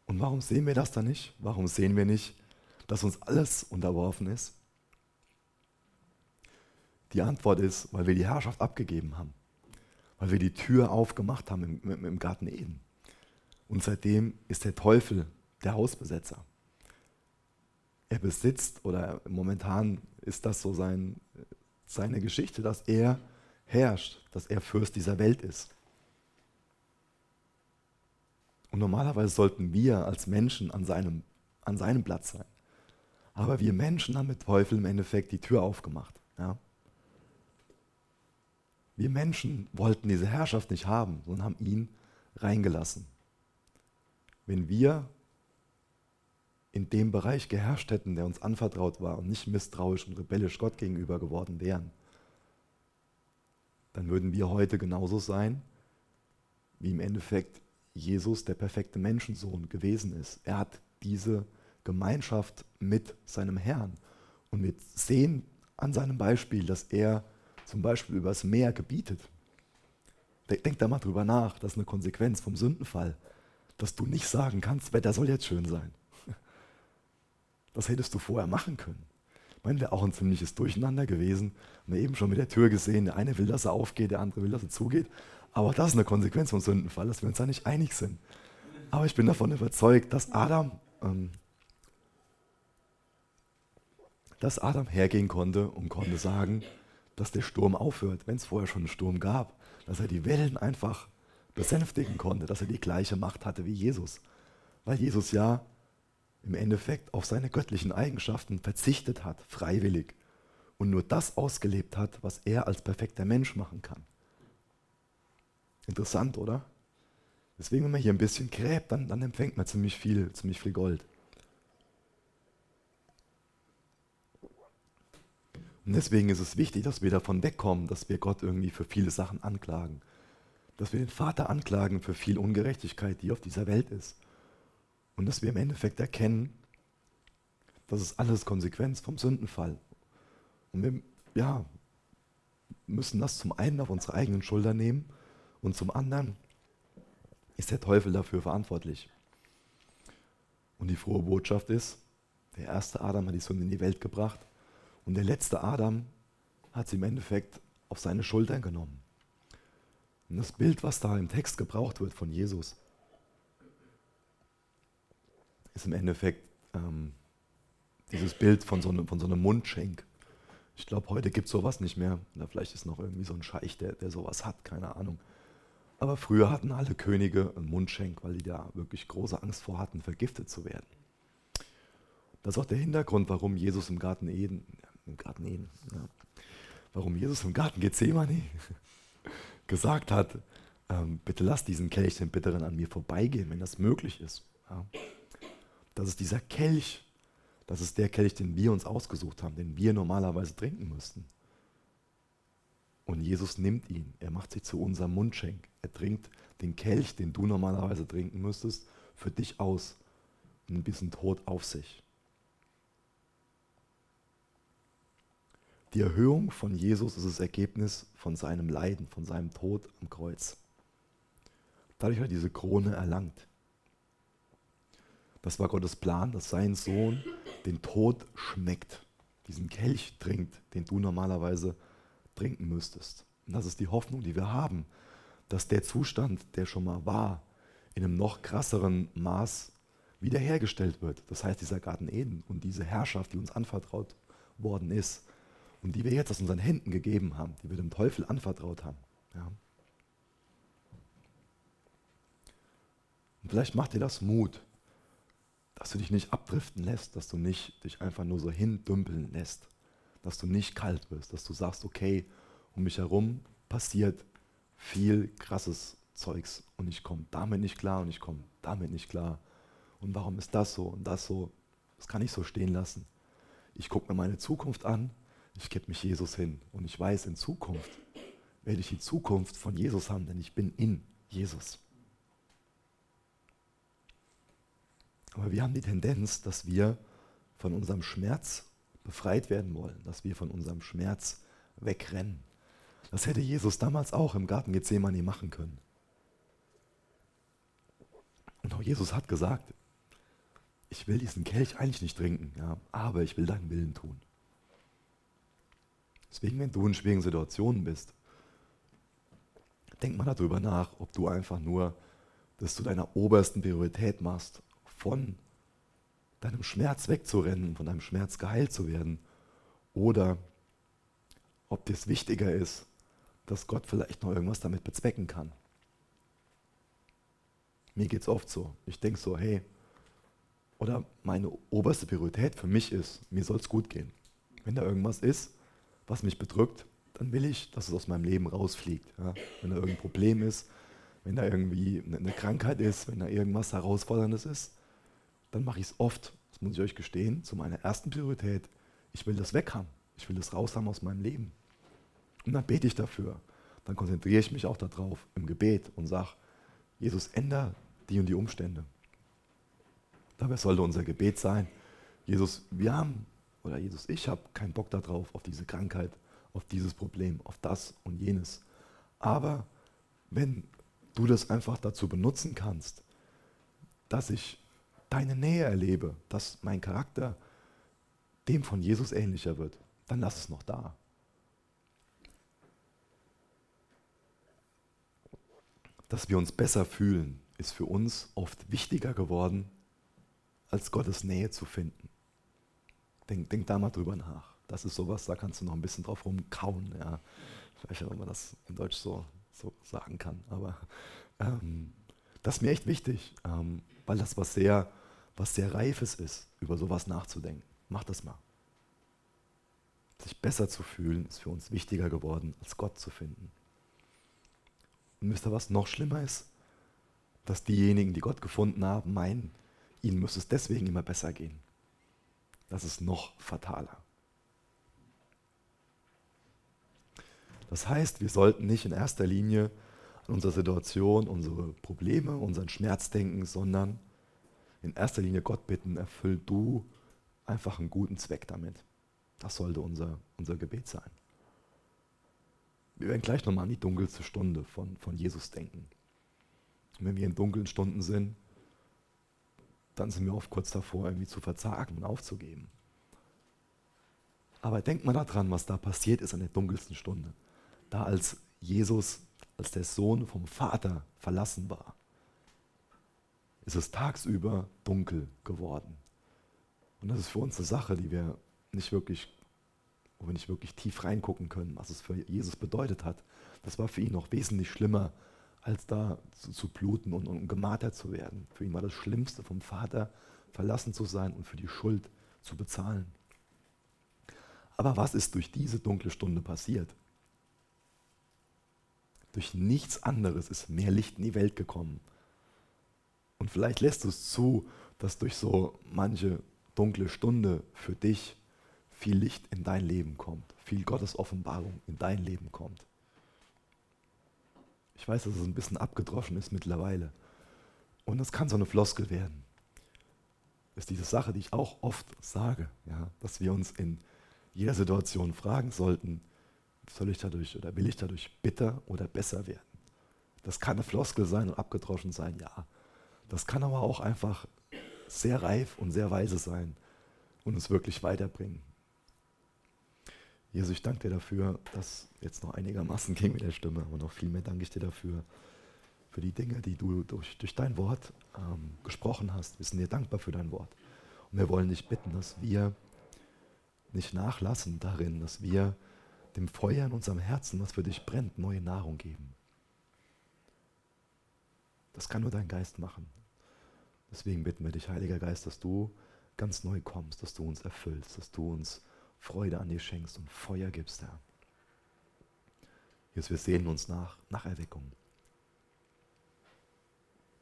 Und warum sehen wir das dann nicht? Warum sehen wir nicht, dass uns alles unterworfen ist? Die Antwort ist, weil wir die Herrschaft abgegeben haben. Weil wir die Tür aufgemacht haben im, im, Garten Eden. Und seitdem ist der Teufel der Hausbesetzer. Er besitzt, oder momentan ist das so sein, seine Geschichte, dass er herrscht, dass er Fürst dieser Welt ist. Und normalerweise sollten wir als Menschen an seinem, an seinem Platz sein. Aber wir Menschen haben mit Teufel im Endeffekt die Tür aufgemacht. Ja? Wir Menschen wollten diese Herrschaft nicht haben, sondern haben ihn reingelassen. Wenn wir in dem Bereich geherrscht hätten, der uns anvertraut war und nicht misstrauisch und rebellisch Gott gegenüber geworden wären, dann würden wir heute genauso sein, wie im Endeffekt Jesus der perfekte Menschensohn gewesen ist. Er hat diese Gemeinschaft mit seinem Herrn. Und wir sehen an seinem Beispiel, dass er zum Beispiel übers Meer gebietet. Denk da mal drüber nach, das ist eine Konsequenz vom Sündenfall dass du nicht sagen kannst, Wetter soll jetzt schön sein. *laughs* Das hättest du vorher machen können. Ich meine, wäre auch ein ziemliches Durcheinander gewesen. Haben wir eben schon mit der Tür gesehen, der eine will, dass er aufgeht, der andere will, dass er zugeht. Aber das ist eine Konsequenz vom Sündenfall, dass wir uns da nicht einig sind. Aber ich bin davon überzeugt, dass Adam, ähm, dass Adam hergehen konnte und konnte sagen, dass der Sturm aufhört, wenn es vorher schon einen Sturm gab. Dass er die Wellen einfach besänftigen konnte, dass er die gleiche Macht hatte wie Jesus. Weil Jesus ja im Endeffekt auf seine göttlichen Eigenschaften verzichtet hat, freiwillig. Und nur das ausgelebt hat, was er als perfekter Mensch machen kann. Interessant, oder? Deswegen, wenn man hier ein bisschen gräbt, dann, dann empfängt man ziemlich viel, ziemlich viel Gold. Und deswegen ist es wichtig, dass wir davon wegkommen, dass wir Gott irgendwie für viele Sachen anklagen dass wir den Vater anklagen für viel Ungerechtigkeit, die auf dieser Welt ist. Und dass wir im Endeffekt erkennen, das ist alles Konsequenz vom Sündenfall. Und wir ja, müssen das zum einen auf unsere eigenen Schultern nehmen und zum anderen ist der Teufel dafür verantwortlich. Und die frohe Botschaft ist, der erste Adam hat die Sünde in die Welt gebracht und der letzte Adam hat sie im Endeffekt auf seine Schultern genommen. Und das Bild, was da im Text gebraucht wird von Jesus, ist im Endeffekt ähm, dieses Bild von so, ne, von so einem Mundschenk. Ich glaube, heute gibt es sowas nicht mehr. Oder vielleicht ist noch irgendwie so ein Scheich, der, der sowas hat, keine Ahnung. Aber früher hatten alle Könige einen Mundschenk, weil die da wirklich große Angst vor hatten, vergiftet zu werden. Das ist auch der Hintergrund, warum Jesus im Garten Eden, im Garten Eden, ja, warum Jesus im Garten Gethsemane *laughs* gesagt hat, ähm, bitte lass diesen Kelch, den Bitteren, an mir vorbeigehen, wenn das möglich ist. Ja. Das ist dieser Kelch, das ist der Kelch, den wir uns ausgesucht haben, den wir normalerweise trinken müssten. Und Jesus nimmt ihn, er macht sich zu unserem Mundschenk. Er trinkt den Kelch, den du normalerweise trinken müsstest, für dich aus und ein bisschen Tod auf sich. Die Erhöhung von Jesus ist das Ergebnis von seinem Leiden, von seinem Tod am Kreuz. Dadurch hat er diese Krone erlangt. Das war Gottes Plan, dass sein Sohn den Tod schmeckt, diesen Kelch trinkt, den du normalerweise trinken müsstest. Und das ist die Hoffnung, die wir haben, dass der Zustand, der schon mal war, in einem noch krasseren Maß wiederhergestellt wird. Das heißt, dieser Garten Eden und diese Herrschaft, die uns anvertraut worden ist und die wir jetzt aus unseren Händen gegeben haben, die wir dem Teufel anvertraut haben. Ja. Und vielleicht macht dir das Mut, dass du dich nicht abdriften lässt, dass du nicht dich einfach nur so hindümpeln lässt, dass du nicht kalt wirst, dass du sagst, okay, um mich herum passiert viel krasses Zeugs und ich komme damit nicht klar und ich komme damit nicht klar. Und warum ist das so und das so? Das kann ich so stehen lassen. Ich gucke mir meine Zukunft an, ich gebe mich Jesus hin und ich weiß, in Zukunft werde ich die Zukunft von Jesus haben, denn ich bin in Jesus. Aber wir haben die Tendenz, dass wir von unserem Schmerz befreit werden wollen, dass wir von unserem Schmerz wegrennen. Das hätte Jesus damals auch im Garten Gethsemane machen können. Und auch Jesus hat gesagt, ich will diesen Kelch eigentlich nicht trinken, ja, aber ich will deinen Willen tun. Deswegen, wenn du in schwierigen Situationen bist, denk mal darüber nach, ob du einfach nur das zu deiner obersten Priorität machst, von deinem Schmerz wegzurennen, von deinem Schmerz geheilt zu werden, oder ob dir es wichtiger ist, dass Gott vielleicht noch irgendwas damit bezwecken kann. Mir geht es oft so. Ich denke so, hey, oder meine oberste Priorität für mich ist, mir soll es gut gehen. Wenn da irgendwas ist, was mich bedrückt, dann will ich, dass es aus meinem Leben rausfliegt. Ja? Wenn da irgendein Problem ist, wenn da irgendwie eine Krankheit ist, wenn da irgendwas Herausforderndes ist, dann mache ich es oft, das muss ich euch gestehen, zu meiner ersten Priorität. Ich will das weg haben. Ich will das raus haben aus meinem Leben. Und dann bete ich dafür. Dann konzentriere ich mich auch darauf im Gebet und sage, Jesus, ändere die und die Umstände. Dabei sollte unser Gebet sein, Jesus, wir haben, oder Jesus, ich habe keinen Bock darauf, auf diese Krankheit, auf dieses Problem, auf das und jenes. Aber wenn du das einfach dazu benutzen kannst, dass ich deine Nähe erlebe, dass mein Charakter dem von Jesus ähnlicher wird, dann lass es noch da. dass wir uns besser fühlen, ist für uns oft wichtiger geworden, als Gottes Nähe zu finden. Denk, denk da mal drüber nach. Das ist sowas, da kannst du noch ein bisschen drauf rumkauen. Ja. Ich weiß nicht, ob man das in Deutsch so, so sagen kann. Aber ähm, das ist mir echt wichtig, ähm, weil das was sehr, was sehr Reifes ist, über sowas nachzudenken. Mach das mal. Sich besser zu fühlen, ist für uns wichtiger geworden, als Gott zu finden. Und wisst ihr, was noch schlimmer ist? Dass diejenigen, die Gott gefunden haben, meinen, ihnen müsste es deswegen immer besser gehen. Das ist noch fataler. Das heißt, wir sollten nicht in erster Linie an unsere Situation, unsere Probleme, unseren Schmerz denken, sondern in erster Linie Gott bitten, erfüll du einfach einen guten Zweck damit. Das sollte unser, unser Gebet sein. Wir werden gleich nochmal an die dunkelste Stunde von, von Jesus denken. Und wenn wir in dunklen Stunden sind, dann sind wir oft kurz davor, irgendwie zu verzagen und aufzugeben. Aber denkt mal daran, was da passiert ist an der dunkelsten Stunde. Da als Jesus, als der Sohn vom Vater verlassen war, ist es tagsüber dunkel geworden. Und das ist für uns eine Sache, die wir nicht wirklich wo wir nicht wirklich tief reingucken können, was es für Jesus bedeutet hat. Das war für ihn noch wesentlich schlimmer, als da zu, zu bluten und, und gemartert zu werden. Für ihn war das Schlimmste, vom Vater verlassen zu sein und für die Schuld zu bezahlen. Aber was ist durch diese dunkle Stunde passiert? Durch nichts anderes ist mehr Licht in die Welt gekommen. Und vielleicht lässt du es zu, dass durch so manche dunkle Stunde für dich viel Licht in dein Leben kommt, viel Gottes Offenbarung in dein Leben kommt. Ich weiß, dass es ein bisschen abgedroschen ist mittlerweile. Und es kann so eine Floskel werden. Das ist diese Sache, die ich auch oft sage, ja, dass wir uns in jeder Situation fragen sollten, soll ich dadurch oder will ich dadurch bitter oder besser werden? Das kann eine Floskel sein und abgedroschen sein, ja. Das kann aber auch einfach sehr reif und sehr weise sein und uns wirklich weiterbringen. Jesus, ich danke dir dafür, dass jetzt noch einigermaßen ging mit der Stimme, aber noch viel mehr danke ich dir dafür, für die Dinge, die du durch, durch dein Wort ähm, gesprochen hast. Wir sind dir dankbar für dein Wort. Und wir wollen dich bitten, dass wir nicht nachlassen darin, dass wir dem Feuer in unserem Herzen, was für dich brennt, neue Nahrung geben. Das kann nur dein Geist machen. Deswegen bitten wir dich, Heiliger Geist, dass du ganz neu kommst, dass du uns erfüllst, dass du uns Freude an dir schenkst und Feuer gibst, Herr. Jesus, wir sehen uns nach, nach Erweckung.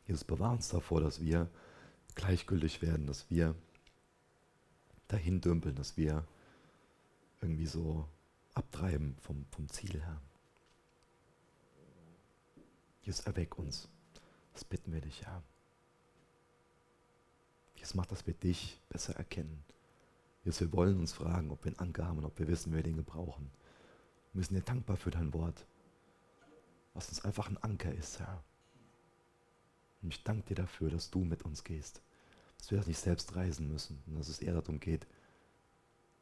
Jesus, bewahr uns davor, dass wir gleichgültig werden, dass wir dahin dümpeln, dass wir irgendwie so abtreiben vom, vom Ziel her. Jesus, erweck uns. Das bitten wir dich, Herr. Jesus, mach, dass wir dich besser erkennen. Jesus, wir wollen uns fragen, ob wir einen Anker haben und ob wir wissen, wer den gebrauchen. Wir sind dir dankbar für dein Wort, was uns einfach ein Anker ist, Herr. Und ich danke dir dafür, dass du mit uns gehst, dass wir das nicht selbst reisen müssen und dass es eher darum geht,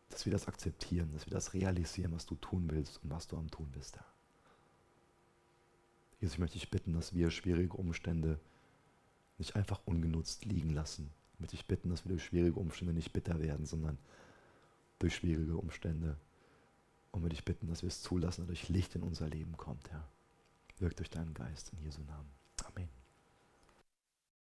dass wir das akzeptieren, dass wir das realisieren, was du tun willst und was du am tun bist, Herr. Jesus, ich möchte dich bitten, dass wir schwierige Umstände nicht einfach ungenutzt liegen lassen. Ich möchte dich bitten, dass wir durch schwierige Umstände nicht bitter werden, sondern durch schwierige Umstände. Und möchte dich bitten, dass wir es zulassen, dass durch Licht in unser Leben kommt, Herr. Wirkt durch deinen Geist in Jesu Namen.